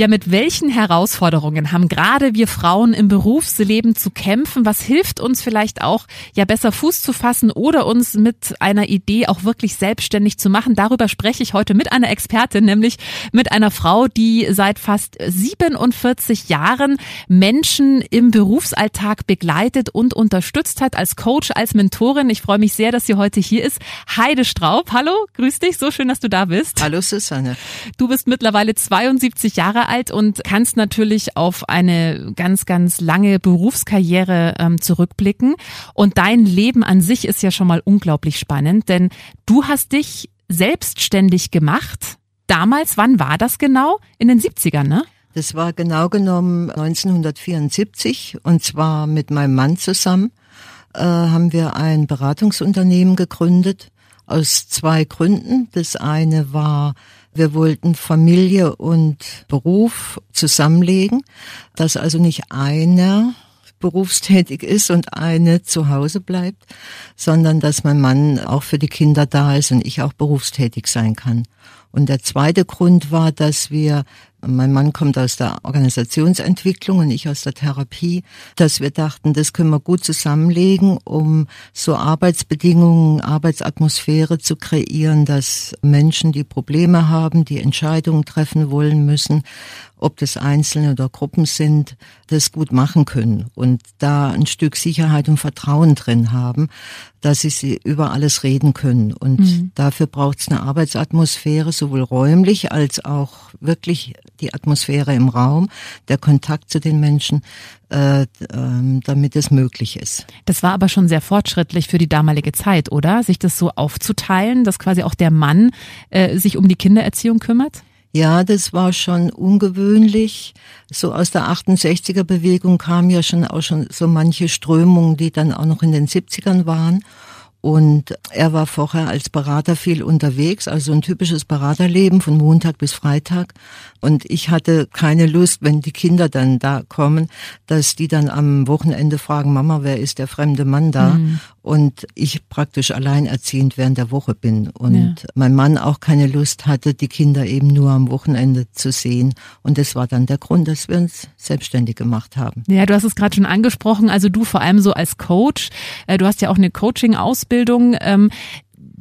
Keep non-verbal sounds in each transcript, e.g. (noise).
Ja, mit welchen Herausforderungen haben gerade wir Frauen im Berufsleben zu kämpfen? Was hilft uns vielleicht auch, ja, besser Fuß zu fassen oder uns mit einer Idee auch wirklich selbstständig zu machen? Darüber spreche ich heute mit einer Expertin, nämlich mit einer Frau, die seit fast 47 Jahren Menschen im Berufsalltag begleitet und unterstützt hat als Coach, als Mentorin. Ich freue mich sehr, dass sie heute hier ist. Heide Straub, hallo, grüß dich, so schön, dass du da bist. Hallo Susanne. Du bist mittlerweile 72 Jahre alt und kannst natürlich auf eine ganz, ganz lange Berufskarriere ähm, zurückblicken. Und dein Leben an sich ist ja schon mal unglaublich spannend, denn du hast dich selbstständig gemacht. Damals, wann war das genau? In den 70ern, ne? Das war genau genommen 1974 und zwar mit meinem Mann zusammen äh, haben wir ein Beratungsunternehmen gegründet aus zwei Gründen. Das eine war wir wollten Familie und Beruf zusammenlegen, dass also nicht einer berufstätig ist und eine zu Hause bleibt, sondern dass mein Mann auch für die Kinder da ist und ich auch berufstätig sein kann. Und der zweite Grund war, dass wir mein Mann kommt aus der Organisationsentwicklung und ich aus der Therapie, dass wir dachten, das können wir gut zusammenlegen, um so Arbeitsbedingungen, Arbeitsatmosphäre zu kreieren, dass Menschen, die Probleme haben, die Entscheidungen treffen wollen müssen, ob das Einzelne oder Gruppen sind, das gut machen können und da ein Stück Sicherheit und Vertrauen drin haben, dass sie über alles reden können. Und mhm. dafür braucht es eine Arbeitsatmosphäre, sowohl räumlich als auch wirklich die Atmosphäre im Raum, der Kontakt zu den Menschen, äh, äh, damit es möglich ist. Das war aber schon sehr fortschrittlich für die damalige Zeit, oder? Sich das so aufzuteilen, dass quasi auch der Mann äh, sich um die Kindererziehung kümmert? Ja, das war schon ungewöhnlich. So aus der 68er Bewegung kam ja schon auch schon so manche Strömungen, die dann auch noch in den 70ern waren. Und er war vorher als Berater viel unterwegs, also ein typisches Beraterleben von Montag bis Freitag. Und ich hatte keine Lust, wenn die Kinder dann da kommen, dass die dann am Wochenende fragen, Mama, wer ist der fremde Mann da? Mhm. Und ich praktisch alleinerziehend während der Woche bin. Und ja. mein Mann auch keine Lust hatte, die Kinder eben nur am Wochenende zu sehen. Und das war dann der Grund, dass wir uns selbstständig gemacht haben. Ja, du hast es gerade schon angesprochen. Also du vor allem so als Coach. Äh, du hast ja auch eine Coaching-Ausbildung. Ähm,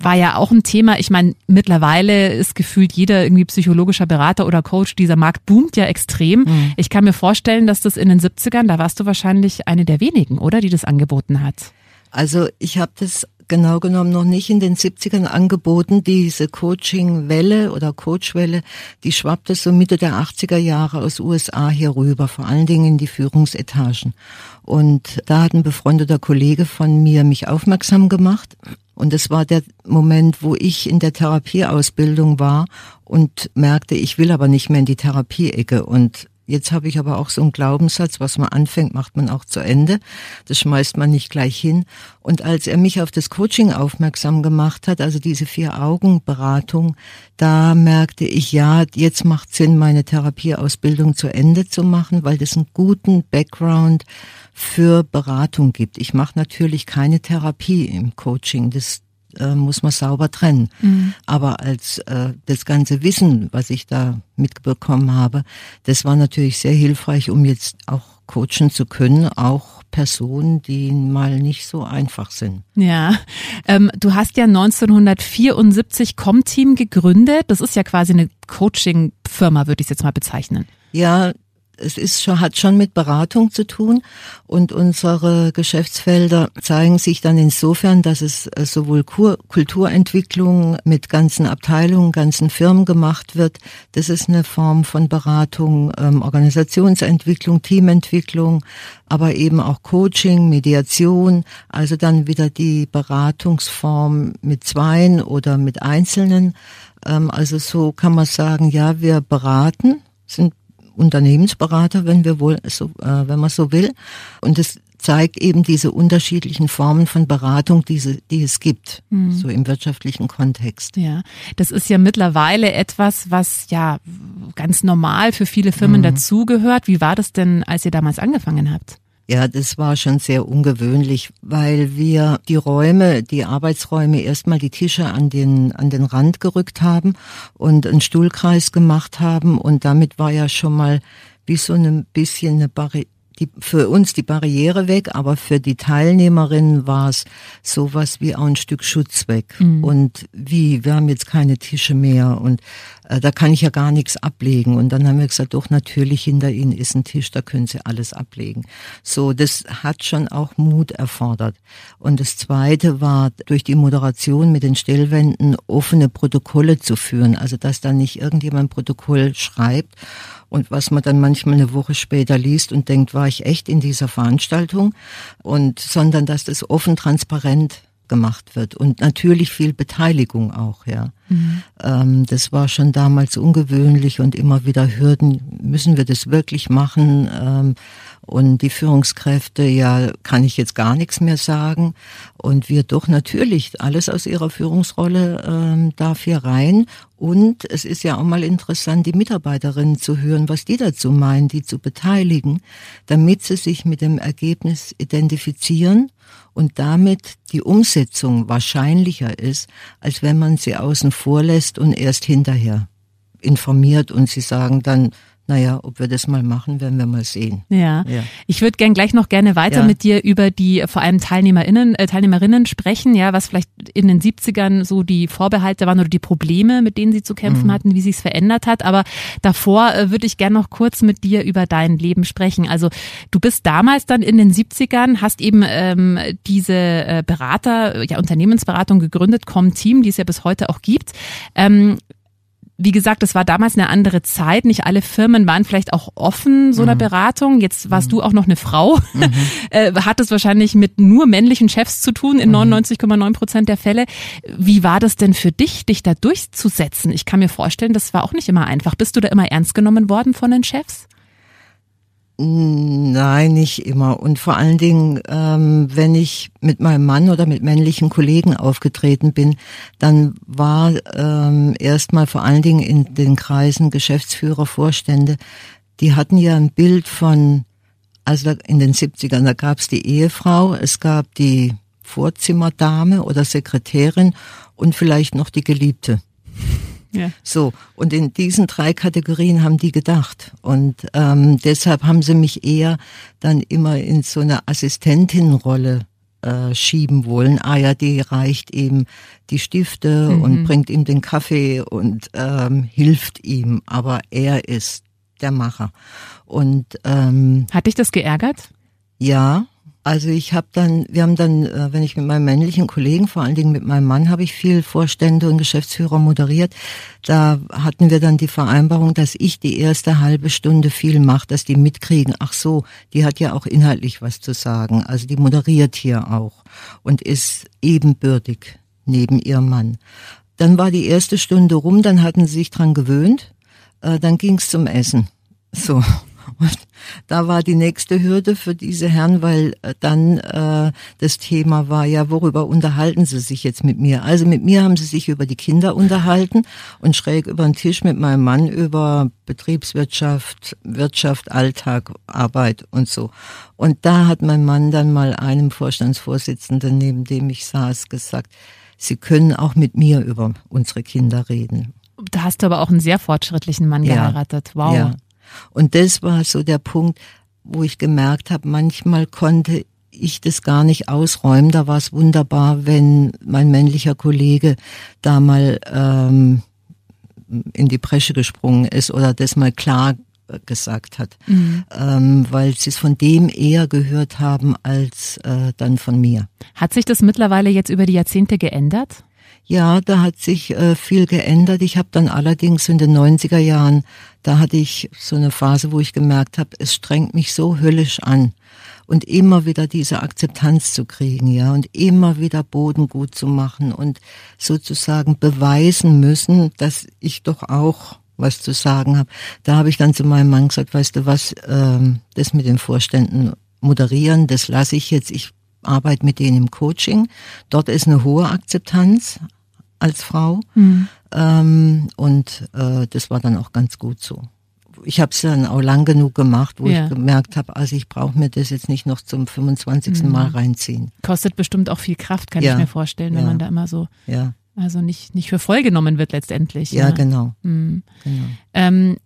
war ja auch ein Thema. Ich meine, mittlerweile ist gefühlt jeder irgendwie psychologischer Berater oder Coach. Dieser Markt boomt ja extrem. Mhm. Ich kann mir vorstellen, dass das in den 70ern, da warst du wahrscheinlich eine der wenigen, oder, die das angeboten hat. Also ich habe das genau genommen noch nicht in den 70ern angeboten. Diese Coaching-Welle oder Coach-Welle, die schwappte so Mitte der 80er Jahre aus USA hier rüber, vor allen Dingen in die Führungsetagen. Und da hat ein befreundeter Kollege von mir mich aufmerksam gemacht. Und es war der Moment, wo ich in der Therapieausbildung war und merkte, ich will aber nicht mehr in die Therapieecke. Und Jetzt habe ich aber auch so einen Glaubenssatz, was man anfängt, macht man auch zu Ende. Das schmeißt man nicht gleich hin. Und als er mich auf das Coaching aufmerksam gemacht hat, also diese Vier-Augen-Beratung, da merkte ich, ja, jetzt macht Sinn, meine Therapieausbildung zu Ende zu machen, weil das einen guten Background für Beratung gibt. Ich mache natürlich keine Therapie im Coaching. Das äh, muss man sauber trennen. Mhm. Aber als äh, das ganze Wissen, was ich da mitbekommen habe, das war natürlich sehr hilfreich, um jetzt auch coachen zu können, auch Personen, die mal nicht so einfach sind. Ja, ähm, du hast ja 1974 Comteam gegründet. Das ist ja quasi eine Coaching-Firma, würde ich jetzt mal bezeichnen. Ja, es ist schon, hat schon mit Beratung zu tun und unsere Geschäftsfelder zeigen sich dann insofern, dass es äh, sowohl Kulturentwicklung mit ganzen Abteilungen, ganzen Firmen gemacht wird. Das ist eine Form von Beratung, ähm, Organisationsentwicklung, Teamentwicklung, aber eben auch Coaching, Mediation, also dann wieder die Beratungsform mit Zweien oder mit Einzelnen. Ähm, also so kann man sagen, ja, wir beraten, sind Unternehmensberater, wenn wir wohl so, äh, wenn man so will. Und es zeigt eben diese unterschiedlichen Formen von Beratung, diese, die es gibt, mhm. so im wirtschaftlichen Kontext. Ja, das ist ja mittlerweile etwas, was ja ganz normal für viele Firmen mhm. dazugehört. Wie war das denn, als ihr damals angefangen habt? Ja, das war schon sehr ungewöhnlich, weil wir die Räume, die Arbeitsräume erstmal die Tische an den, an den Rand gerückt haben und einen Stuhlkreis gemacht haben. Und damit war ja schon mal wie so ein bisschen eine Barriere die, für uns die Barriere weg, aber für die Teilnehmerinnen war es sowas wie auch ein Stück Schutz weg. Mhm. Und wie, wir haben jetzt keine Tische mehr und äh, da kann ich ja gar nichts ablegen. Und dann haben wir gesagt, doch natürlich hinter Ihnen ist ein Tisch, da können Sie alles ablegen. So, das hat schon auch Mut erfordert. Und das Zweite war, durch die Moderation mit den Stellwänden offene Protokolle zu führen. Also, dass da nicht irgendjemand Protokoll schreibt und was man dann manchmal eine Woche später liest und denkt, war ich echt in dieser Veranstaltung und sondern dass das offen transparent gemacht wird und natürlich viel Beteiligung auch, ja. Mhm. Ähm, das war schon damals ungewöhnlich und immer wieder Hürden, müssen wir das wirklich machen? Ähm, und die Führungskräfte, ja, kann ich jetzt gar nichts mehr sagen. Und wir doch natürlich, alles aus ihrer Führungsrolle ähm, darf hier rein. Und es ist ja auch mal interessant, die Mitarbeiterinnen zu hören, was die dazu meinen, die zu beteiligen, damit sie sich mit dem Ergebnis identifizieren und damit die Umsetzung wahrscheinlicher ist, als wenn man sie außen vor lässt und erst hinterher informiert und sie sagen dann, naja, ob wir das mal machen, werden wir mal sehen. Ja. ja. Ich würde gern gleich noch gerne weiter ja. mit dir über die vor allem TeilnehmerInnen, äh, Teilnehmerinnen sprechen, ja, was vielleicht in den 70ern so die Vorbehalte waren oder die Probleme, mit denen sie zu kämpfen mhm. hatten, wie sich es verändert hat. Aber davor äh, würde ich gern noch kurz mit dir über dein Leben sprechen. Also du bist damals dann in den 70ern, hast eben ähm, diese äh, Berater, ja, Unternehmensberatung gegründet, Com-Team, die es ja bis heute auch gibt. Ähm, wie gesagt, es war damals eine andere Zeit. Nicht alle Firmen waren vielleicht auch offen so einer mhm. Beratung. Jetzt warst mhm. du auch noch eine Frau. Mhm. (laughs) Äh, hat es wahrscheinlich mit nur männlichen Chefs zu tun in 99,9 mhm. Prozent der Fälle. Wie war das denn für dich, dich da durchzusetzen? Ich kann mir vorstellen, das war auch nicht immer einfach. Bist du da immer ernst genommen worden von den Chefs? Nein, nicht immer. Und vor allen Dingen, ähm, wenn ich mit meinem Mann oder mit männlichen Kollegen aufgetreten bin, dann war ähm, erstmal vor allen Dingen in den Kreisen Geschäftsführer, Vorstände, die hatten ja ein Bild von, also in den 70ern, da gab es die Ehefrau, es gab die Vorzimmerdame oder Sekretärin und vielleicht noch die Geliebte. Ja. So, und in diesen drei Kategorien haben die gedacht. Und ähm, deshalb haben sie mich eher dann immer in so eine Assistentinrolle äh, schieben wollen. Die reicht ihm die Stifte mhm. und bringt ihm den Kaffee und ähm, hilft ihm. Aber er ist der Macher. Und ähm, hat dich das geärgert? Ja, also ich habe dann, wir haben dann, äh, wenn ich mit meinem männlichen Kollegen, vor allen Dingen mit meinem Mann, habe ich viel Vorstände und Geschäftsführer moderiert. Da hatten wir dann die Vereinbarung, dass ich die erste halbe Stunde viel mache, dass die mitkriegen. Ach so, die hat ja auch inhaltlich was zu sagen. Also die moderiert hier auch und ist ebenbürtig neben ihrem Mann. Dann war die erste Stunde rum, dann hatten sie sich dran gewöhnt. Äh, dann ging's zum Essen. So. Und da war die nächste Hürde für diese Herren, weil äh, dann äh, das Thema war ja, worüber unterhalten sie sich jetzt mit mir? Also mit mir haben sie sich über die Kinder unterhalten und schräg über den Tisch mit meinem Mann über Betriebswirtschaft, Wirtschaft, Alltag, Arbeit und so. Und da hat mein Mann dann mal einem Vorstandsvorsitzenden, neben dem ich saß, gesagt, Sie können auch mit mir über unsere Kinder reden. Da hast du aber auch einen sehr fortschrittlichen Mann ja. geheiratet. Wow. Ja. Und das war so der Punkt, wo ich gemerkt habe, manchmal konnte ich das gar nicht ausräumen. Da war es wunderbar, wenn mein männlicher Kollege da mal ähm, in die Bresche gesprungen ist oder das mal klar gesagt hat, mhm. ähm, weil sie es von dem eher gehört haben als äh, dann von mir. Hat sich das mittlerweile jetzt über die Jahrzehnte geändert? Ja, da hat sich äh, viel geändert. Ich habe dann allerdings in den 90er Jahren, da hatte ich so eine Phase, wo ich gemerkt habe, es strengt mich so höllisch an und immer wieder diese Akzeptanz zu kriegen, ja, und immer wieder Boden gut zu machen und sozusagen beweisen müssen, dass ich doch auch was zu sagen habe. Da habe ich dann zu meinem Mann gesagt, weißt du was, ähm, das mit den Vorständen moderieren, das lasse ich jetzt. Ich arbeite mit denen im Coaching. Dort ist eine hohe Akzeptanz als Frau. Mhm. Ähm, und äh, das war dann auch ganz gut so ich habe es dann auch lang genug gemacht, wo ja. ich gemerkt habe, also ich brauche mir das jetzt nicht noch zum 25. Mhm. Mal reinziehen. Kostet bestimmt auch viel Kraft, kann ja. ich mir vorstellen, wenn ja. man da immer so ja. also nicht, nicht für voll genommen wird letztendlich. Ja, genau. Mhm. genau. Ähm,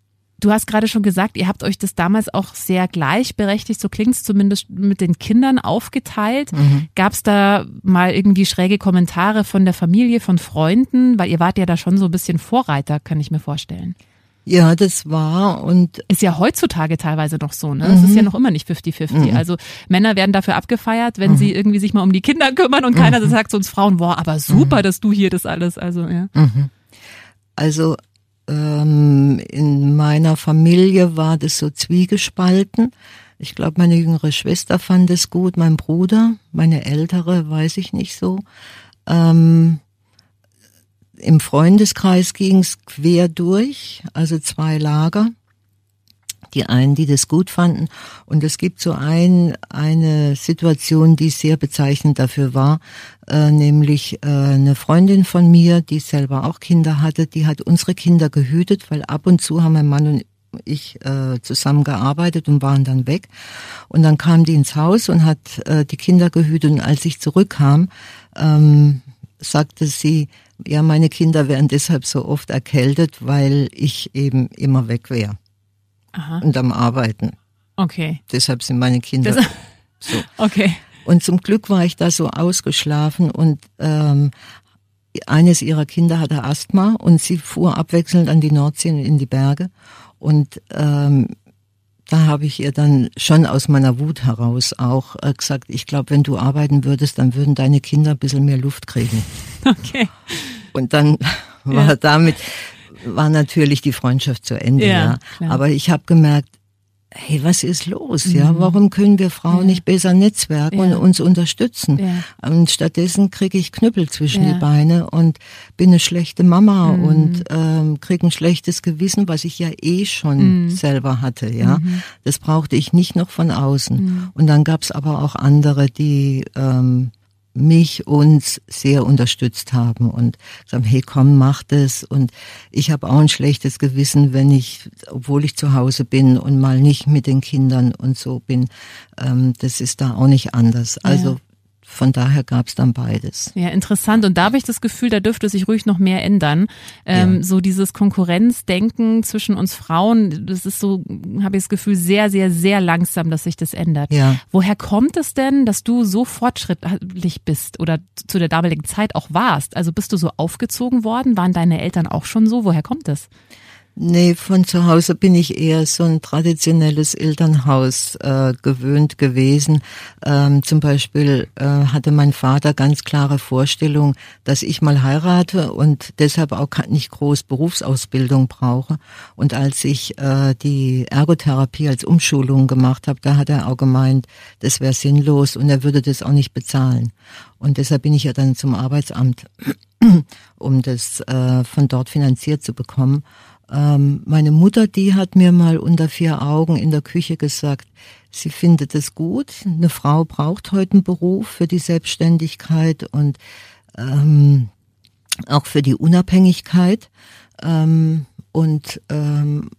Du hast gerade schon gesagt, ihr habt euch das damals auch sehr gleichberechtigt, so klingt es zumindest mit den Kindern aufgeteilt. Mhm. Gab es da mal irgendwie schräge Kommentare von der Familie, von Freunden? Weil ihr wart ja da schon so ein bisschen Vorreiter, kann ich mir vorstellen. Ja, das war und ist ja heutzutage teilweise noch so, ne? Es mhm. ist ja noch immer nicht 50-50. Mhm. Also Männer werden dafür abgefeiert, wenn mhm. sie irgendwie sich mal um die Kinder kümmern und keiner mhm. sagt zu uns Frauen, boah, aber super, mhm. dass du hier das alles, also ja. Mhm. Also ähm, in meiner Familie war das so zwiegespalten. Ich glaube, meine jüngere Schwester fand es gut, mein Bruder, meine ältere, weiß ich nicht so. Ähm, im Freundeskreis ging es quer durch, also zwei Lager. Die einen, die das gut fanden. Und es gibt so ein, eine Situation, die sehr bezeichnend dafür war, äh, nämlich äh, eine Freundin von mir, die selber auch Kinder hatte, die hat unsere Kinder gehütet, weil ab und zu haben mein Mann und ich äh, zusammen gearbeitet und waren dann weg. Und dann kam die ins Haus und hat äh, die Kinder gehütet. Und als ich zurückkam, ähm, sagte sie, ja, meine Kinder wären deshalb so oft erkältet, weil ich eben immer weg wäre. Aha. Und am Arbeiten. Okay. Deshalb sind meine Kinder das, (laughs) so. Okay. Und zum Glück war ich da so ausgeschlafen und ähm, eines ihrer Kinder hatte Asthma und sie fuhr abwechselnd an die Nordsee und in die Berge. Und ähm, da habe ich ihr dann schon aus meiner Wut heraus auch äh, gesagt, ich glaube, wenn du arbeiten würdest, dann würden deine Kinder ein bisschen mehr Luft kriegen. (laughs) Okay. Und dann (laughs) war ja. damit, war natürlich die Freundschaft zu Ende, ja. ja. Aber ich habe gemerkt, hey, was ist los? Mhm. Ja, warum können wir Frauen ja. nicht besser netzwerken ja. und uns unterstützen? Ja. Und stattdessen kriege ich Knüppel zwischen die Beine und bin eine schlechte Mama mhm. und ähm, kriege ein schlechtes Gewissen, was ich ja eh schon mhm. selber hatte. Ja, mhm. das brauchte ich nicht noch von außen. Mhm. Und dann gab's aber auch andere, die ähm, mich uns sehr unterstützt haben und sagen, hey komm, mach das. Und ich habe auch ein schlechtes Gewissen, wenn ich, obwohl ich zu Hause bin und mal nicht mit den Kindern und so bin. Ähm, das ist da auch nicht anders. Also von daher gab es dann beides. Ja, interessant. Und da habe ich das Gefühl, da dürfte sich ruhig noch mehr ändern. Ähm, ja. So dieses Konkurrenzdenken zwischen uns Frauen, das ist so, habe ich das Gefühl, sehr, sehr, sehr langsam, dass sich das ändert. Ja. Woher kommt es denn, dass du so fortschrittlich bist oder zu der damaligen Zeit auch warst? Also bist du so aufgezogen worden? Waren deine Eltern auch schon so? Woher kommt es? Nee, von zu Hause bin ich eher so ein traditionelles Elternhaus äh, gewöhnt gewesen. Ähm, zum Beispiel äh, hatte mein Vater ganz klare Vorstellung, dass ich mal heirate und deshalb auch nicht groß Berufsausbildung brauche. Und als ich äh, die Ergotherapie als Umschulung gemacht habe, da hat er auch gemeint, das wäre sinnlos und er würde das auch nicht bezahlen. Und deshalb bin ich ja dann zum Arbeitsamt, (clears throat) um das äh, von dort finanziert zu bekommen. Ähm, meine Mutter, die hat mir mal unter vier Augen in der Küche gesagt, sie findet es gut. Eine Frau braucht heute einen Beruf für die Selbstständigkeit und ähm, auch für die Unabhängigkeit. Ähm, und ähm,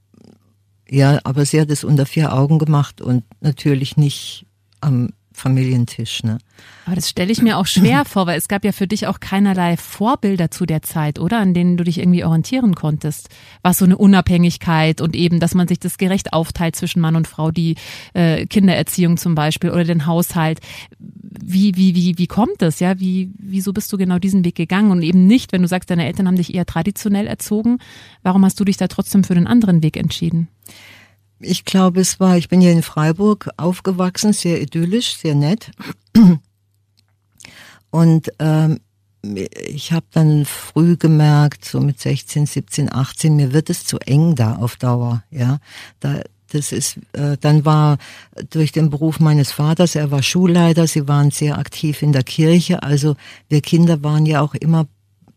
ja, aber sie hat es unter vier Augen gemacht und natürlich nicht am Familientisch. Ne? Aber das stelle ich mir auch schwer (clears throat) vor, weil es gab ja für dich auch keinerlei Vorbilder zu der Zeit, oder? An denen du dich irgendwie orientieren konntest. Was so eine Unabhängigkeit und eben, dass man sich das gerecht aufteilt zwischen Mann und Frau, die äh, Kindererziehung zum Beispiel oder den Haushalt. Wie, wie, wie, wie kommt das? Ja, wie, wieso bist du genau diesen Weg gegangen und eben nicht, wenn du sagst, deine Eltern haben dich eher traditionell erzogen, warum hast du dich da trotzdem für den anderen Weg entschieden? Ich glaube, es war, ich bin hier in Freiburg aufgewachsen, sehr idyllisch, sehr nett. Und ähm, ich habe dann früh gemerkt, so mit 16, 17, 18, mir wird es zu eng da auf Dauer. Ja, da, das ist, äh, dann war durch den Beruf meines Vaters, er war Schulleiter, sie waren sehr aktiv in der Kirche, also wir Kinder waren ja auch immer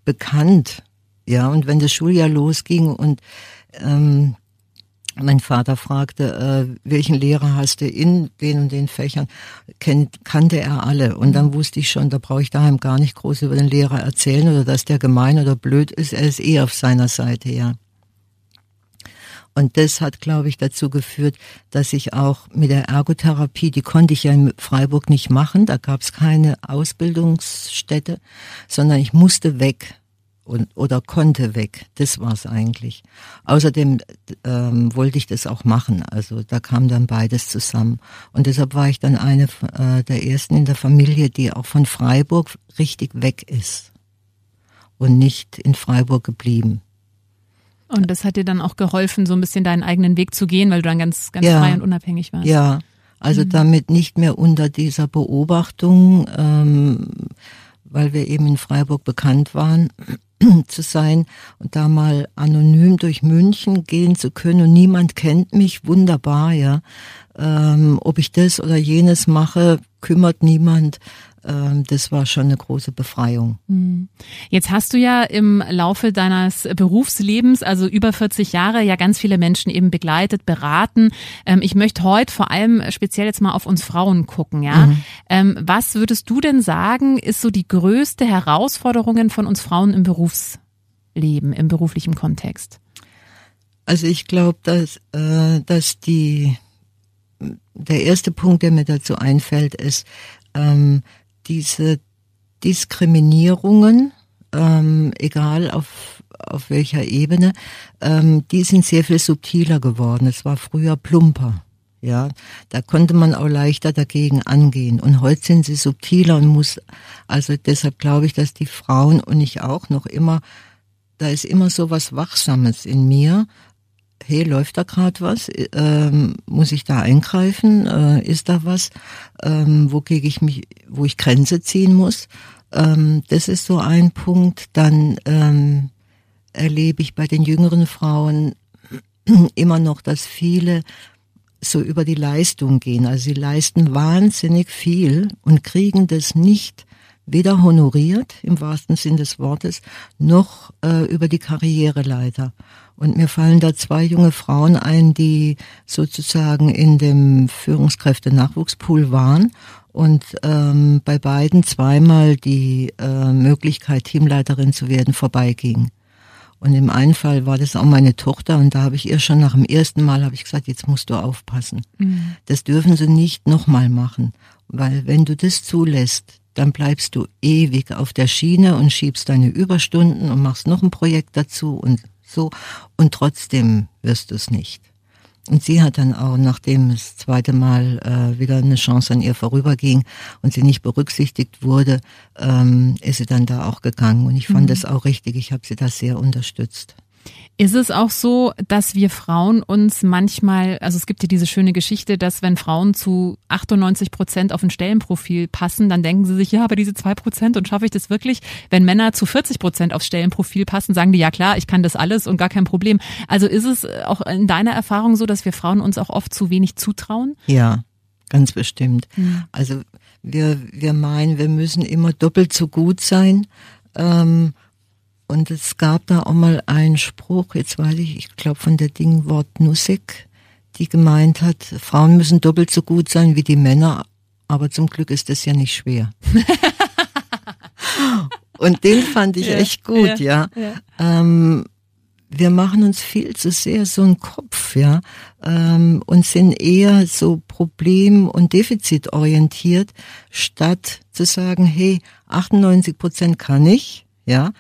bekannt. Ja, und wenn das Schuljahr losging und ähm, mein Vater fragte, äh, welchen Lehrer hast du in den und den Fächern? Kennt, kannte er alle. Und dann wusste ich schon, da brauche ich daheim gar nicht groß über den Lehrer erzählen oder dass der gemein oder blöd ist. Er ist eh auf seiner Seite, ja. Und das hat, glaube ich, dazu geführt, dass ich auch mit der Ergotherapie, die konnte ich ja in Freiburg nicht machen, da gab es keine Ausbildungsstätte, sondern ich musste weg und, oder konnte weg. Das war's eigentlich. Außerdem ähm, wollte ich das auch machen. Also da kam dann beides zusammen. Und deshalb war ich dann eine äh, der ersten in der Familie, die auch von Freiburg richtig weg ist und nicht in Freiburg geblieben. Und das hat dir dann auch geholfen, so ein bisschen deinen eigenen Weg zu gehen, weil du dann ganz, ganz ja, frei und unabhängig warst. Ja, also mhm. damit nicht mehr unter dieser Beobachtung, ähm, weil wir eben in Freiburg bekannt waren, (clears throat) zu sein und da mal anonym durch München gehen zu können und niemand kennt mich, wunderbar, ja. Ähm, ob ich das oder jenes mache, kümmert niemand. Ähm, das war schon eine große Befreiung. Hm. Jetzt hast du ja im Laufe deines Berufslebens, also über 40 Jahre, ja ganz viele Menschen eben begleitet, beraten. Ähm, ich möchte heute vor allem speziell jetzt mal auf uns Frauen gucken, ja. Mhm. Ähm, was würdest du denn sagen, ist so die größte Herausforderung von uns Frauen im Berufsleben, im beruflichen Kontext? Also ich glaube, dass, äh, dass die der erste Punkt, der mir dazu einfällt, ist, ähm, diese Diskriminierungen, ähm, egal auf, auf welcher Ebene, ähm, die sind sehr viel subtiler geworden. Es war früher plumper. Ja, da konnte man auch leichter dagegen angehen. Und heute sind sie subtiler und muss, also deshalb glaube ich, dass die Frauen und ich auch noch immer, da ist immer so was Wachsames in mir, hey, läuft da gerade was? Ähm, muss ich da eingreifen? Äh, ist da was, ähm, wogegen ich mich, wo ich Grenze ziehen muss? Ähm, das ist so ein Punkt. Dann ähm, erlebe ich bei den jüngeren Frauen (clears throat) immer noch, dass viele so über die Leistung gehen. Also sie leisten wahnsinnig viel und kriegen das nicht weder honoriert im wahrsten Sinn des Wortes noch äh, über die Karriereleiter. Und mir fallen da zwei junge Frauen ein, die sozusagen in dem Führungskräfte-Nachwuchspool waren und ähm, bei beiden zweimal die äh, Möglichkeit, Teamleiterin zu werden, vorbeiging. Und im einen Fall war das auch meine Tochter und da habe ich ihr schon nach dem ersten Mal habe ich gesagt, jetzt musst du aufpassen. Mhm. Das dürfen sie nicht nochmal machen, weil wenn du das zulässt, dann bleibst du ewig auf der Schiene und schiebst deine Überstunden und machst noch ein Projekt dazu und so und trotzdem wirst du es nicht. Und sie hat dann auch, nachdem das zweite Mal äh, wieder eine Chance an ihr vorüberging und sie nicht berücksichtigt wurde, ähm, ist sie dann da auch gegangen. Und ich fand mhm. das auch richtig. Ich habe sie da sehr unterstützt. Ist es auch so, dass wir Frauen uns manchmal, also es gibt ja diese schöne Geschichte, dass wenn Frauen zu 98 Prozent auf ein Stellenprofil passen, dann denken sie sich, ja, aber diese zwei Prozent und schaffe ich das wirklich? Wenn Männer zu 40 Prozent aufs Stellenprofil passen, sagen die, ja klar, ich kann das alles und gar kein Problem. Also ist es auch in deiner Erfahrung so, dass wir Frauen uns auch oft zu wenig zutrauen? Ja, ganz bestimmt. Mhm. Also wir, wir meinen, wir müssen immer doppelt so gut sein. Ähm, und es gab da auch mal einen Spruch, jetzt weiß ich, ich glaube von der Dingwort Nussig, die gemeint hat, Frauen müssen doppelt so gut sein wie die Männer, aber zum Glück ist das ja nicht schwer. (laughs) Und den fand ich ja, echt gut, ja. ja. Ähm, wir machen uns viel zu sehr so einen Kopf, ja, ähm, und sind eher so problem- und defizitorientiert, statt zu sagen, hey, 98 Prozent kann ich, ja,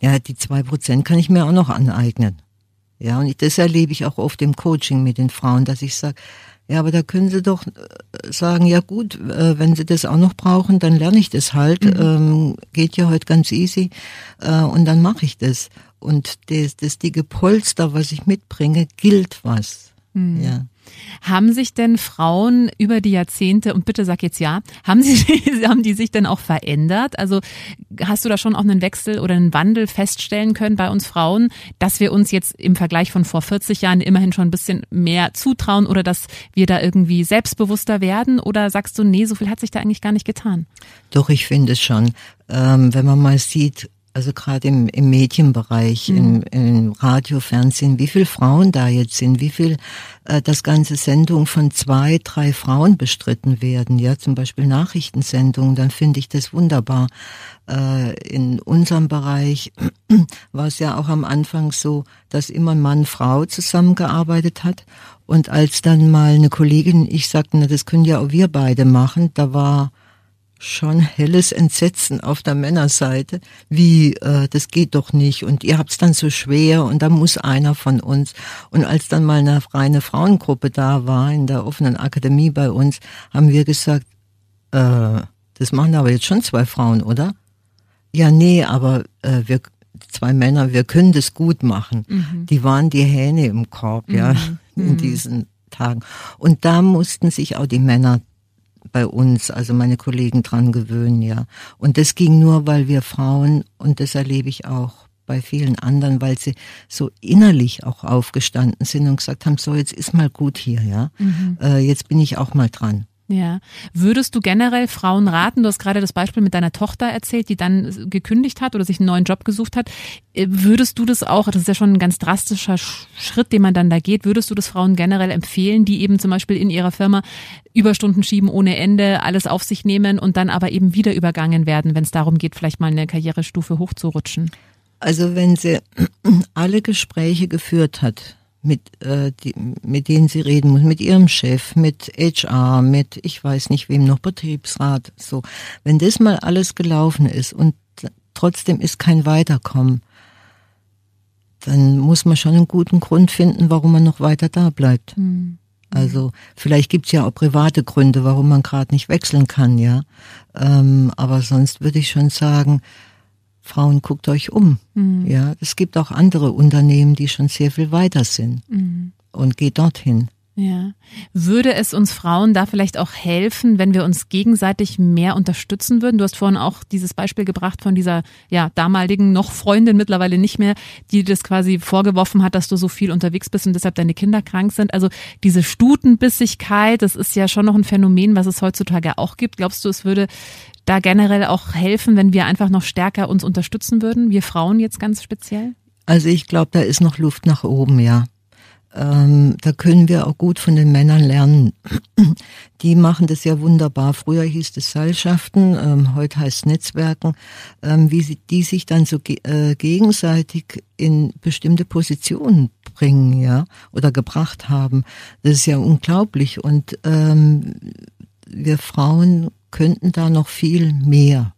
ja, die zwei Prozent kann ich mir auch noch aneignen. Ja, und das erlebe ich auch oft im Coaching mit den Frauen, dass ich sage, ja, aber da können Sie doch äh, sagen, ja gut, äh, wenn Sie das auch noch brauchen, dann lerne ich das halt. Mhm. Ähm, geht ja heute ganz easy äh, und dann mache ich das. Und das, das dicke Polster, was ich mitbringe, gilt was. Mhm. Ja. Haben sich denn Frauen über die Jahrzehnte, und bitte sag jetzt ja, haben, sie, (laughs) haben die sich denn auch verändert? Also hast du da schon auch einen Wechsel oder einen Wandel feststellen können bei uns Frauen, dass wir uns jetzt im Vergleich von vor 40 Jahren immerhin schon ein bisschen mehr zutrauen oder dass wir da irgendwie selbstbewusster werden? Oder sagst du, nee, so viel hat sich da eigentlich gar nicht getan? Doch, ich finde es schon. Ähm, wenn man mal sieht, also gerade im, im Medienbereich, mhm. im, im Radio, Fernsehen, wie viele Frauen da jetzt sind, wie viel äh, das ganze Sendung von zwei, drei Frauen bestritten werden, ja, zum Beispiel Nachrichtensendungen, dann finde ich das wunderbar. Äh, in unserem Bereich (clears throat) war es ja auch am Anfang so, dass immer Mann, Frau zusammengearbeitet hat. Und als dann mal eine Kollegin, ich sagte, na, das können ja auch wir beide machen, da war schon helles Entsetzen auf der Männerseite, wie äh, das geht doch nicht und ihr habt's dann so schwer und da muss einer von uns. Und als dann mal eine reine Frauengruppe da war in der offenen Akademie bei uns, haben wir gesagt, äh, das machen aber jetzt schon zwei Frauen, oder? Ja, nee, aber äh, wir zwei Männer, wir können das gut machen. Mhm. Die waren die Hähne im Korb, ja, mhm. (laughs) in mhm. diesen Tagen. Und da mussten sich auch die Männer bei uns, also meine Kollegen dran gewöhnen, ja. Und das ging nur, weil wir Frauen, und das erlebe ich auch bei vielen anderen, weil sie so innerlich auch aufgestanden sind und gesagt haben, so jetzt ist mal gut hier, ja. Mhm. Äh, jetzt bin ich auch mal dran. Ja. Würdest du generell Frauen raten, du hast gerade das Beispiel mit deiner Tochter erzählt, die dann gekündigt hat oder sich einen neuen Job gesucht hat. Äh, würdest du das auch, das ist ja schon ein ganz drastischer Schritt, den man dann da geht, würdest du das Frauen generell empfehlen, die eben zum Beispiel in ihrer Firma Überstunden schieben ohne Ende, alles auf sich nehmen und dann aber eben wieder übergangen werden, wenn es darum geht, vielleicht mal eine Karrierestufe hochzurutschen? Also wenn sie (clears throat) alle Gespräche geführt hat, mit, äh, die, mit denen sie reden muss, mit ihrem Chef, mit HR, mit ich weiß nicht wem noch, Betriebsrat, so. Wenn das mal alles gelaufen ist und trotzdem ist kein Weiterkommen, dann muss man schon einen guten Grund finden, warum man noch weiter da bleibt. Mhm. Also vielleicht gibt's ja auch private Gründe, warum man gerade nicht wechseln kann, ja. Ähm, aber sonst würde ich schon sagen, Frauen, guckt euch um. Mhm. Ja, es gibt auch andere Unternehmen, die schon sehr viel weiter sind. Mhm. Und geht dorthin. Ja. Würde es uns Frauen da vielleicht auch helfen, wenn wir uns gegenseitig mehr unterstützen würden? Du hast vorhin auch dieses Beispiel gebracht von dieser ja damaligen noch Freundin mittlerweile nicht mehr, die das quasi vorgeworfen hat, dass du so viel unterwegs bist und deshalb deine Kinder krank sind. Also diese Stutenbissigkeit, das ist ja schon noch ein Phänomen, was es heutzutage auch gibt. Glaubst du, es würde da generell auch helfen, wenn wir einfach noch stärker uns unterstützen würden, wir Frauen jetzt ganz speziell? Also ich glaube, da ist noch Luft nach oben, ja. Ähm, da können wir auch gut von den Männern lernen. (clears throat) Die machen das ja wunderbar. Früher hieß es Seilschaften, ähm, heute heißt es Netzwerken, ähm, wie sie, die sich dann so ge äh, gegenseitig in bestimmte Positionen bringen, ja, oder gebracht haben. Das ist ja unglaublich. Und ähm, wir Frauen könnten da noch viel mehr.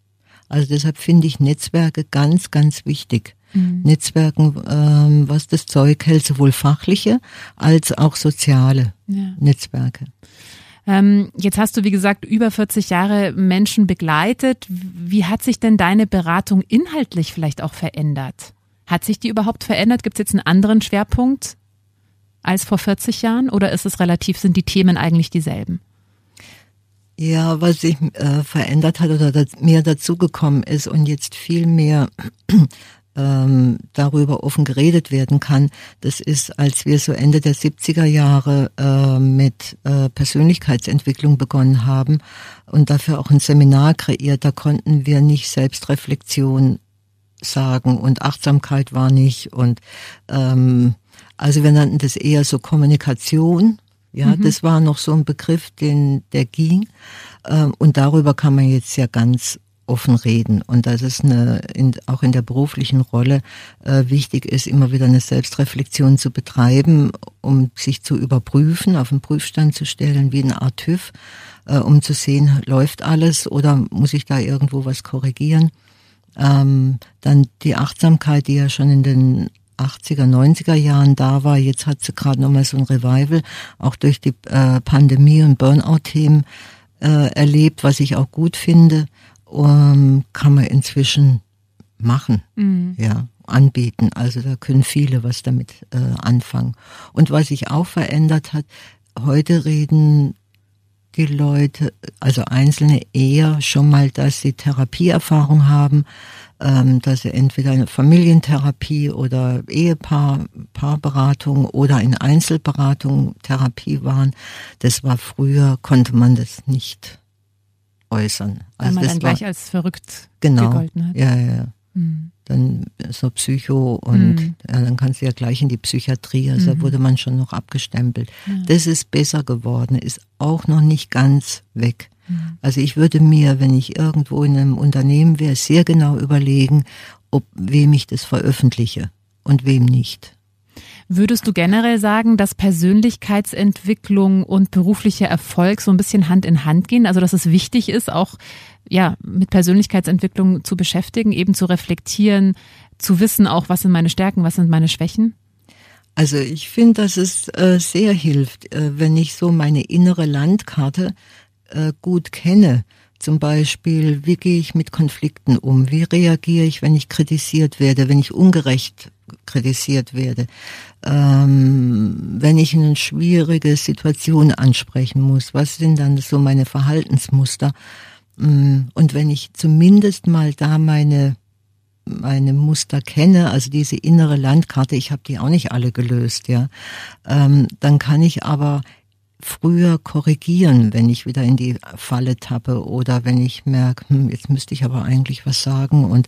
Also deshalb finde ich Netzwerke ganz, ganz wichtig. Mhm. Netzwerken, ähm, was das Zeug hält, sowohl fachliche als auch soziale ja. Netzwerke. Ähm, jetzt hast du, wie gesagt, über 40 Jahre Menschen begleitet. Wie hat sich denn deine Beratung inhaltlich vielleicht auch verändert? Hat sich die überhaupt verändert? Gibt es jetzt einen anderen Schwerpunkt als vor 40 Jahren oder ist es relativ, sind die Themen eigentlich dieselben? Ja, was sich äh, verändert hat oder das mehr dazugekommen ist und jetzt viel mehr (clears throat) ähm, darüber offen geredet werden kann, das ist, als wir so Ende der 70er Jahre äh, mit äh, Persönlichkeitsentwicklung begonnen haben und dafür auch ein Seminar kreiert, da konnten wir nicht Selbstreflexion sagen und Achtsamkeit war nicht und ähm, also wir nannten das eher so Kommunikation ja, mhm. das war noch so ein Begriff, den, der ging. Ähm, und darüber kann man jetzt ja ganz offen reden und dass es eine, in, auch in der beruflichen Rolle äh, wichtig ist, immer wieder eine Selbstreflexion zu betreiben, um sich zu überprüfen, auf den Prüfstand zu stellen, wie eine Art TÜV, äh, um zu sehen, läuft alles oder muss ich da irgendwo was korrigieren. Ähm, dann die Achtsamkeit, die ja schon in den 80er, 90er Jahren da war. Jetzt hat sie gerade nochmal so ein Revival, auch durch die äh, Pandemie und Burnout-Themen äh, erlebt, was ich auch gut finde um, kann man inzwischen machen, mhm. ja, anbieten. Also da können viele was damit äh, anfangen. Und was sich auch verändert hat, heute reden die Leute, also Einzelne eher schon mal, dass sie Therapieerfahrung haben, ähm, dass sie entweder eine Familientherapie oder Ehepaar, Paarberatung oder in Einzelberatung Therapie waren. Das war früher, konnte man das nicht äußern. Also Weil man dann gleich als verrückt genau, gegolten hat. Ja, ja, ja. Mhm. Dann so Psycho und mhm. ja, dann kannst du ja gleich in die Psychiatrie, also mhm. da wurde man schon noch abgestempelt. Ja. Das ist besser geworden, ist auch noch nicht ganz weg. Mhm. Also ich würde mir, wenn ich irgendwo in einem Unternehmen wäre, sehr genau überlegen, ob wem ich das veröffentliche und wem nicht. Würdest du generell sagen, dass Persönlichkeitsentwicklung und beruflicher Erfolg so ein bisschen Hand in Hand gehen? Also, dass es wichtig ist, auch ja, mit Persönlichkeitsentwicklung zu beschäftigen, eben zu reflektieren, zu wissen auch, was sind meine Stärken, was sind meine Schwächen? Also ich finde, dass es äh, sehr hilft, äh, wenn ich so meine innere Landkarte äh, gut kenne. Zum Beispiel, wie gehe ich mit Konflikten um? Wie reagiere ich, wenn ich kritisiert werde, wenn ich ungerecht kritisiert werde? Ähm, wenn ich eine schwierige Situation ansprechen muss, was sind dann so meine Verhaltensmuster? Mm, und wenn ich zumindest mal da meine meine Muster kenne, also diese innere Landkarte, ich habe die auch nicht alle gelöst, ja, ähm, dann kann ich aber früher korrigieren, wenn ich wieder in die Falle tappe oder wenn ich merke, hm, jetzt müsste ich aber eigentlich was sagen und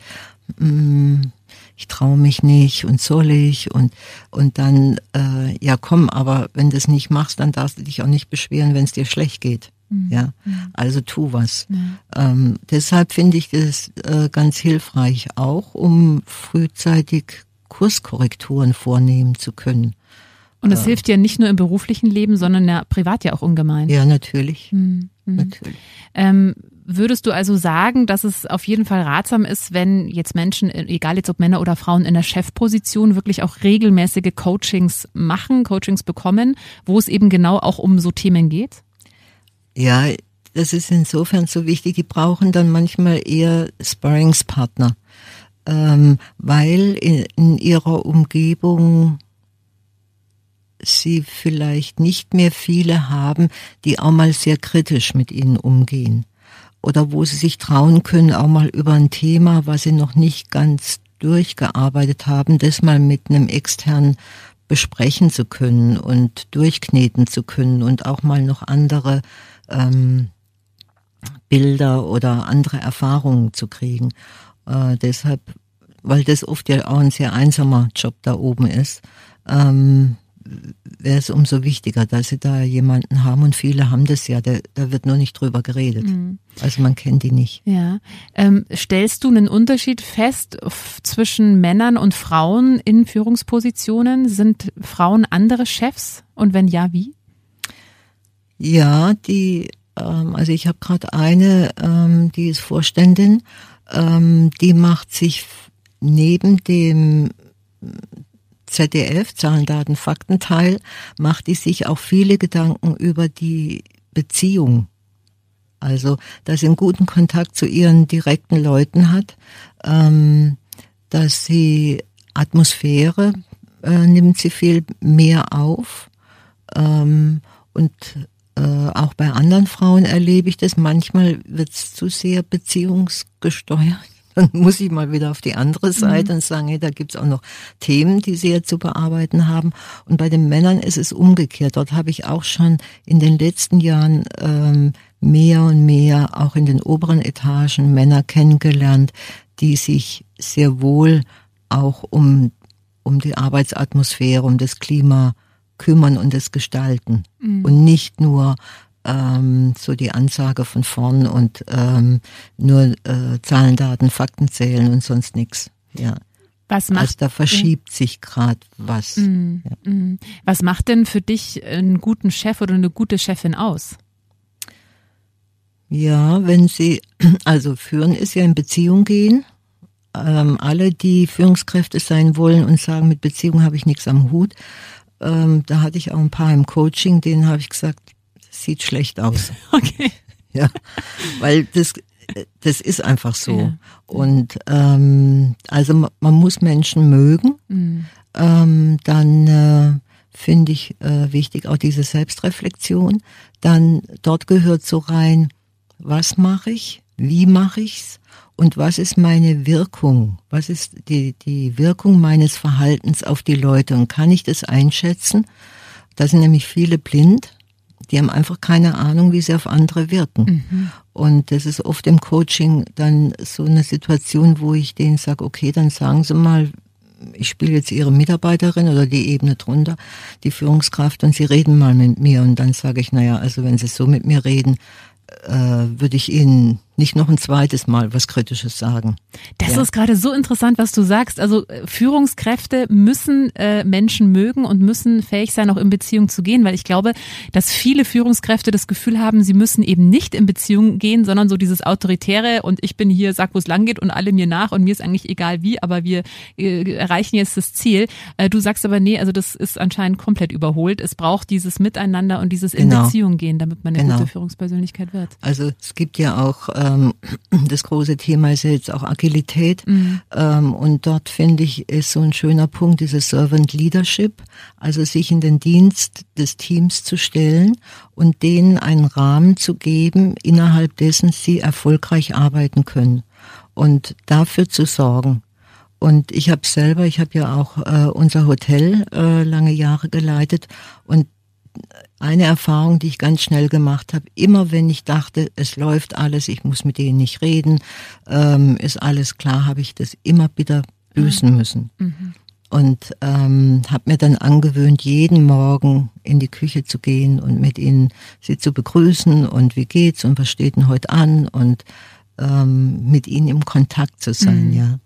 hm, ich traue mich nicht und soll ich und und dann äh, ja komm, aber wenn du es nicht machst, dann darfst du dich auch nicht beschweren, wenn es dir schlecht geht. Mhm. Ja, mhm. also tu was. Ja. Ähm, deshalb finde ich das äh, ganz hilfreich auch, um frühzeitig Kurskorrekturen vornehmen zu können. Und es ja. hilft ja nicht nur im beruflichen Leben, sondern ja privat ja auch ungemein. Ja, natürlich. Mhm. natürlich. Ähm, würdest du also sagen, dass es auf jeden Fall ratsam ist, wenn jetzt Menschen, egal jetzt ob Männer oder Frauen in der Chefposition, wirklich auch regelmäßige Coachings machen, Coachings bekommen, wo es eben genau auch um so Themen geht? Ja, das ist insofern so wichtig. Die brauchen dann manchmal eher Sparringspartner, ähm, weil in, in ihrer Umgebung sie vielleicht nicht mehr viele haben, die auch mal sehr kritisch mit ihnen umgehen. Oder wo sie sich trauen können, auch mal über ein Thema, was sie noch nicht ganz durchgearbeitet haben, das mal mit einem externen besprechen zu können und durchkneten zu können und auch mal noch andere ähm, Bilder oder andere Erfahrungen zu kriegen. Äh, deshalb, weil das oft ja auch ein sehr einsamer Job da oben ist, ähm, wäre es umso wichtiger, dass sie da jemanden haben und viele haben das ja, da, da wird nur nicht drüber geredet. Mhm. Also man kennt die nicht. Ja. Ähm, stellst du einen Unterschied fest zwischen Männern und Frauen in Führungspositionen? Sind Frauen andere Chefs und wenn ja, wie? Ja, die, ähm, also ich habe gerade eine, ähm, die ist Vorständin, ähm, die macht sich neben dem ZDF, Zahlen, Daten, Faktenteil, macht die sich auch viele Gedanken über die Beziehung. Also, dass sie einen guten Kontakt zu ihren direkten Leuten hat, ähm, dass sie Atmosphäre äh, nimmt sie viel mehr auf ähm, und äh, auch bei anderen Frauen erlebe ich das. Manchmal wird es zu sehr beziehungsgesteuert dann muss ich mal wieder auf die andere Seite mhm. und sagen, hey, da gibt's auch noch Themen, die sie jetzt zu bearbeiten haben. Und bei den Männern ist es umgekehrt. Dort habe ich auch schon in den letzten Jahren ähm, mehr und mehr auch in den oberen Etagen Männer kennengelernt, die sich sehr wohl auch um, um die Arbeitsatmosphäre, um das Klima kümmern und es gestalten. Mhm. Und nicht nur ähm, so die Ansage von vorn und ähm, nur äh, Zahlen, Daten, Fakten zählen und sonst nichts. Ja. Was macht, also da verschiebt sich gerade was. Mm, ja. mm. Was macht denn für dich einen guten Chef oder eine gute Chefin aus? Ja, wenn Sie, (clears throat) also führen ist ja in Beziehung gehen. Ähm, alle, die Führungskräfte sein wollen und sagen, mit Beziehung habe ich nichts am Hut. Ähm, da hatte ich auch ein paar im Coaching, denen habe ich gesagt, sieht schlecht aus. (laughs) Okay. Ja, weil das das ist einfach so. Ja. Und ähm, also man muss Menschen mögen. Mhm. Ähm, dann äh, finde ich äh, wichtig auch diese Selbstreflexion. Dann dort gehört so rein, was mache ich, wie mache ich's und was ist meine Wirkung? Was ist die, die Wirkung meines Verhaltens auf die Leute und kann ich das einschätzen? Da sind nämlich viele blind die haben einfach keine Ahnung, wie sie auf andere wirken. Mhm. Und das ist oft im Coaching dann so eine Situation, wo ich denen sage, okay, dann sagen Sie mal, ich spiele jetzt Ihre Mitarbeiterin oder die Ebene drunter, die Führungskraft, und Sie reden mal mit mir. Und dann sage ich, naja, also wenn Sie so mit mir reden, äh, würde ich Ihnen nicht noch ein zweites Mal was Kritisches sagen. Das ja. ist gerade so interessant, was du sagst. Also äh, Führungskräfte müssen äh, Menschen mögen und müssen fähig sein, auch in Beziehung zu gehen, weil ich glaube, dass viele Führungskräfte das Gefühl haben, sie müssen eben nicht in Beziehung gehen, sondern so dieses autoritäre und ich bin hier, sag, wo es lang geht und alle mir nach und mir ist eigentlich egal wie, aber wir äh, erreichen jetzt das Ziel. Äh, du sagst aber nee, also das ist anscheinend komplett überholt. Es braucht dieses Miteinander und dieses in genau. Beziehung gehen, damit man eine genau. gute Führungspersönlichkeit wird. Also es gibt ja auch äh, ähm, das große Thema ist ja jetzt auch Agilität. Mhm. Ähm, und dort finde ich, ist so ein schöner Punkt, dieses Servant Leadership, also sich in den Dienst des Teams zu stellen und denen einen Rahmen zu geben, innerhalb dessen sie erfolgreich arbeiten können und dafür zu sorgen. Und ich habe selber, ich habe ja auch äh, unser Hotel äh, lange Jahre geleitet und eine Erfahrung, die ich ganz schnell gemacht habe, immer wenn ich dachte, es läuft alles, ich muss mit denen nicht reden, ähm, ist alles klar, habe ich das immer bitter büßen müssen. Mhm. Und ähm, habe mir dann angewöhnt, jeden Morgen in die Küche zu gehen und mit ihnen sie zu begrüßen und wie geht's und was steht denn heute an und ähm, mit ihnen im Kontakt zu sein, mhm. ja.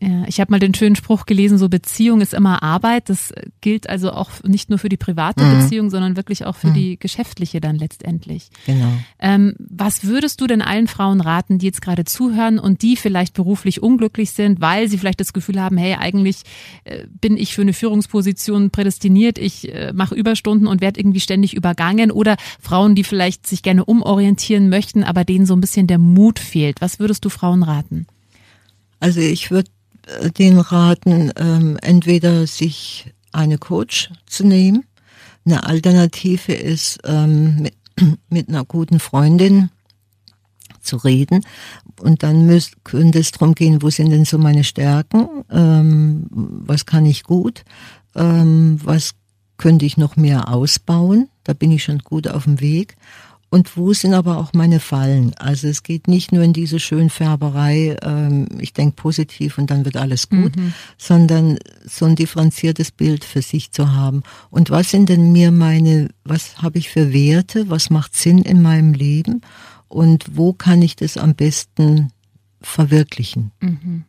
Ja, ich habe mal den schönen Spruch gelesen, so Beziehung ist immer Arbeit. Das gilt also auch nicht nur für die private mhm. Beziehung, sondern wirklich auch für mhm. die geschäftliche dann letztendlich. Genau. Ähm, was würdest du denn allen Frauen raten, die jetzt gerade zuhören und die vielleicht beruflich unglücklich sind, weil sie vielleicht das Gefühl haben, hey, eigentlich äh, bin ich für eine Führungsposition prädestiniert, ich äh, mache Überstunden und werde irgendwie ständig übergangen oder Frauen, die vielleicht sich gerne umorientieren möchten, aber denen so ein bisschen der Mut fehlt. Was würdest du Frauen raten? Also ich würde den raten, ähm, entweder sich eine Coach zu nehmen. Eine Alternative ist, ähm, mit, (clears throat) mit einer guten Freundin zu reden. Und dann müsst, könnte es darum gehen, wo sind denn so meine Stärken? Ähm, was kann ich gut? Ähm, was könnte ich noch mehr ausbauen? Da bin ich schon gut auf dem Weg. Und wo sind aber auch meine Fallen? Also es geht nicht nur in diese Schönfärberei, ähm, ich denke positiv und dann wird alles gut, mhm. sondern so ein differenziertes Bild für sich zu haben. Und was sind denn mir meine, was habe ich für Werte, was macht Sinn in meinem Leben und wo kann ich das am besten verwirklichen? Mhm.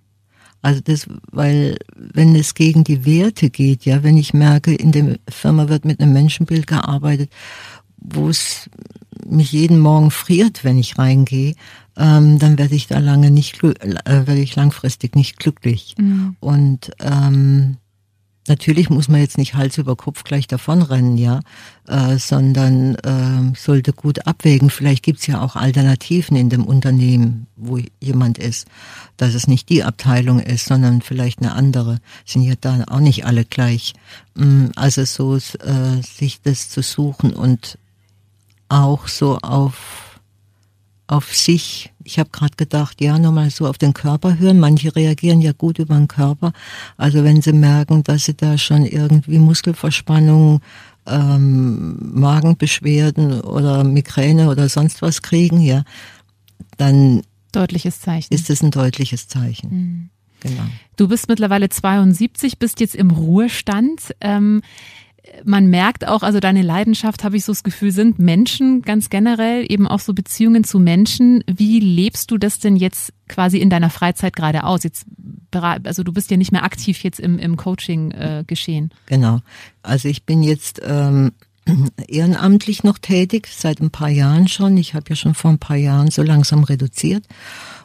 Also das, weil wenn es gegen die Werte geht, ja, wenn ich merke, in der Firma wird mit einem Menschenbild gearbeitet, wo es mich jeden Morgen friert, wenn ich reingehe, ähm, dann werde ich da lange nicht, äh, werde ich langfristig nicht glücklich. Mhm. Und ähm, natürlich muss man jetzt nicht Hals über Kopf gleich davonrennen, ja, äh, sondern äh, sollte gut abwägen. Vielleicht gibt's ja auch Alternativen in dem Unternehmen, wo jemand ist, dass es nicht die Abteilung ist, sondern vielleicht eine andere. Sind ja da auch nicht alle gleich. Mm, also so äh, sich das zu suchen und auch so auf, auf sich. Ich habe gerade gedacht, ja, nochmal so auf den Körper hören. Manche reagieren ja gut über den Körper. Also wenn sie merken, dass sie da schon irgendwie Muskelverspannung, ähm, Magenbeschwerden oder Migräne oder sonst was kriegen, ja, dann deutliches Zeichen. Ist es ein deutliches Zeichen. Mhm. Genau. Du bist mittlerweile 72, bist jetzt im Ruhestand. Ähm, man merkt auch, also deine Leidenschaft, habe ich so das Gefühl, sind Menschen ganz generell, eben auch so Beziehungen zu Menschen. Wie lebst du das denn jetzt quasi in deiner Freizeit gerade aus? Jetzt, also du bist ja nicht mehr aktiv jetzt im, im Coaching äh, geschehen. Genau. Also ich bin jetzt ähm, (clears throat) ehrenamtlich noch tätig, seit ein paar Jahren schon. Ich habe ja schon vor ein paar Jahren so langsam reduziert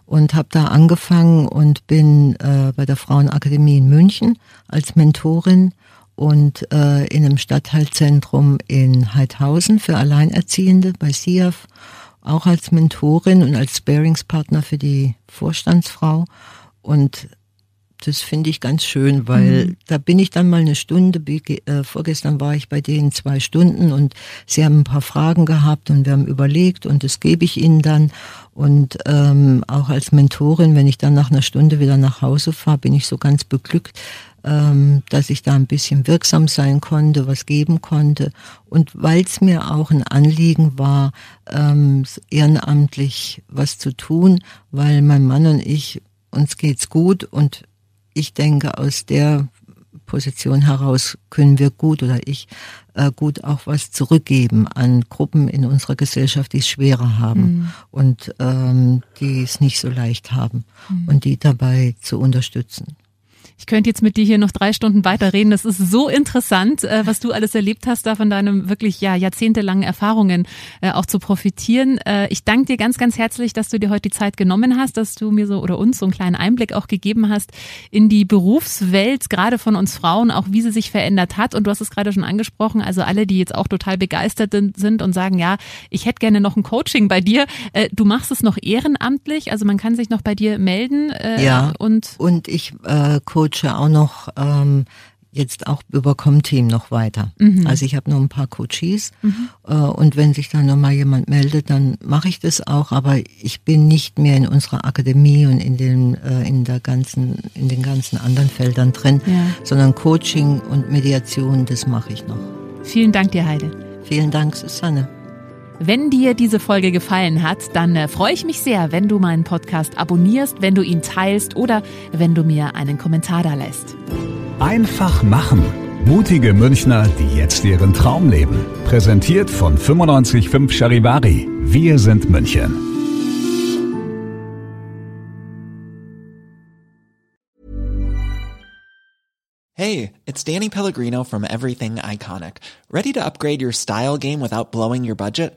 und habe da angefangen und bin äh, bei der Frauenakademie in München als Mentorin und äh, in einem Stadtteilzentrum in Heidhausen für Alleinerziehende bei SIAF auch als Mentorin und als Sparingspartner für die Vorstandsfrau und das finde ich ganz schön, weil mhm. da bin ich dann mal eine Stunde, äh, vorgestern war ich bei denen zwei Stunden und sie haben ein paar Fragen gehabt und wir haben überlegt und das gebe ich ihnen dann. Und ähm, auch als Mentorin, wenn ich dann nach einer Stunde wieder nach Hause fahre, bin ich so ganz beglückt, ähm, dass ich da ein bisschen wirksam sein konnte, was geben konnte. Und weil es mir auch ein Anliegen war, ähm, ehrenamtlich was zu tun, weil mein Mann und ich uns geht's gut und ich denke, aus der Position heraus können wir gut oder ich äh, gut auch was zurückgeben an Gruppen in unserer Gesellschaft, die es schwerer haben mhm. und ähm, die es nicht so leicht haben mhm. und die dabei zu unterstützen. Ich könnte jetzt mit dir hier noch drei Stunden weiterreden. Das ist so interessant, äh, was du alles erlebt hast, da von deinen wirklich ja jahrzehntelangen Erfahrungen äh, auch zu profitieren. Äh, ich danke dir ganz, ganz herzlich, dass du dir heute die Zeit genommen hast, dass du mir so oder uns so einen kleinen Einblick auch gegeben hast in die Berufswelt, gerade von uns Frauen, auch wie sie sich verändert hat. Und du hast es gerade schon angesprochen, also alle, die jetzt auch total begeistert sind und sagen, ja, ich hätte gerne noch ein Coaching bei dir. Du machst es noch ehrenamtlich, also man kann sich noch bei dir melden. Ja. Und, und ich äh, coach coache auch noch ähm, jetzt auch über Comteam noch weiter. Mhm. Also ich habe nur ein paar Coaches mhm. äh, und wenn sich dann nochmal jemand meldet, dann mache ich das auch. Aber ich bin nicht mehr in unserer Akademie und in den äh, in der ganzen in den ganzen anderen Feldern drin, ja. sondern Coaching und Mediation, das mache ich noch. Vielen Dank dir, Heide. Vielen Dank, Susanne. Wenn dir diese Folge gefallen hat, dann äh, freue ich mich sehr, wenn du meinen Podcast abonnierst, wenn du ihn teilst oder wenn du mir einen Kommentar da lässt. Einfach machen. Mutige Münchner, die jetzt ihren Traum leben. Präsentiert von 955 Charivari. Wir sind München. Hey, it's Danny Pellegrino from Everything Iconic. Ready to upgrade your style game without blowing your budget?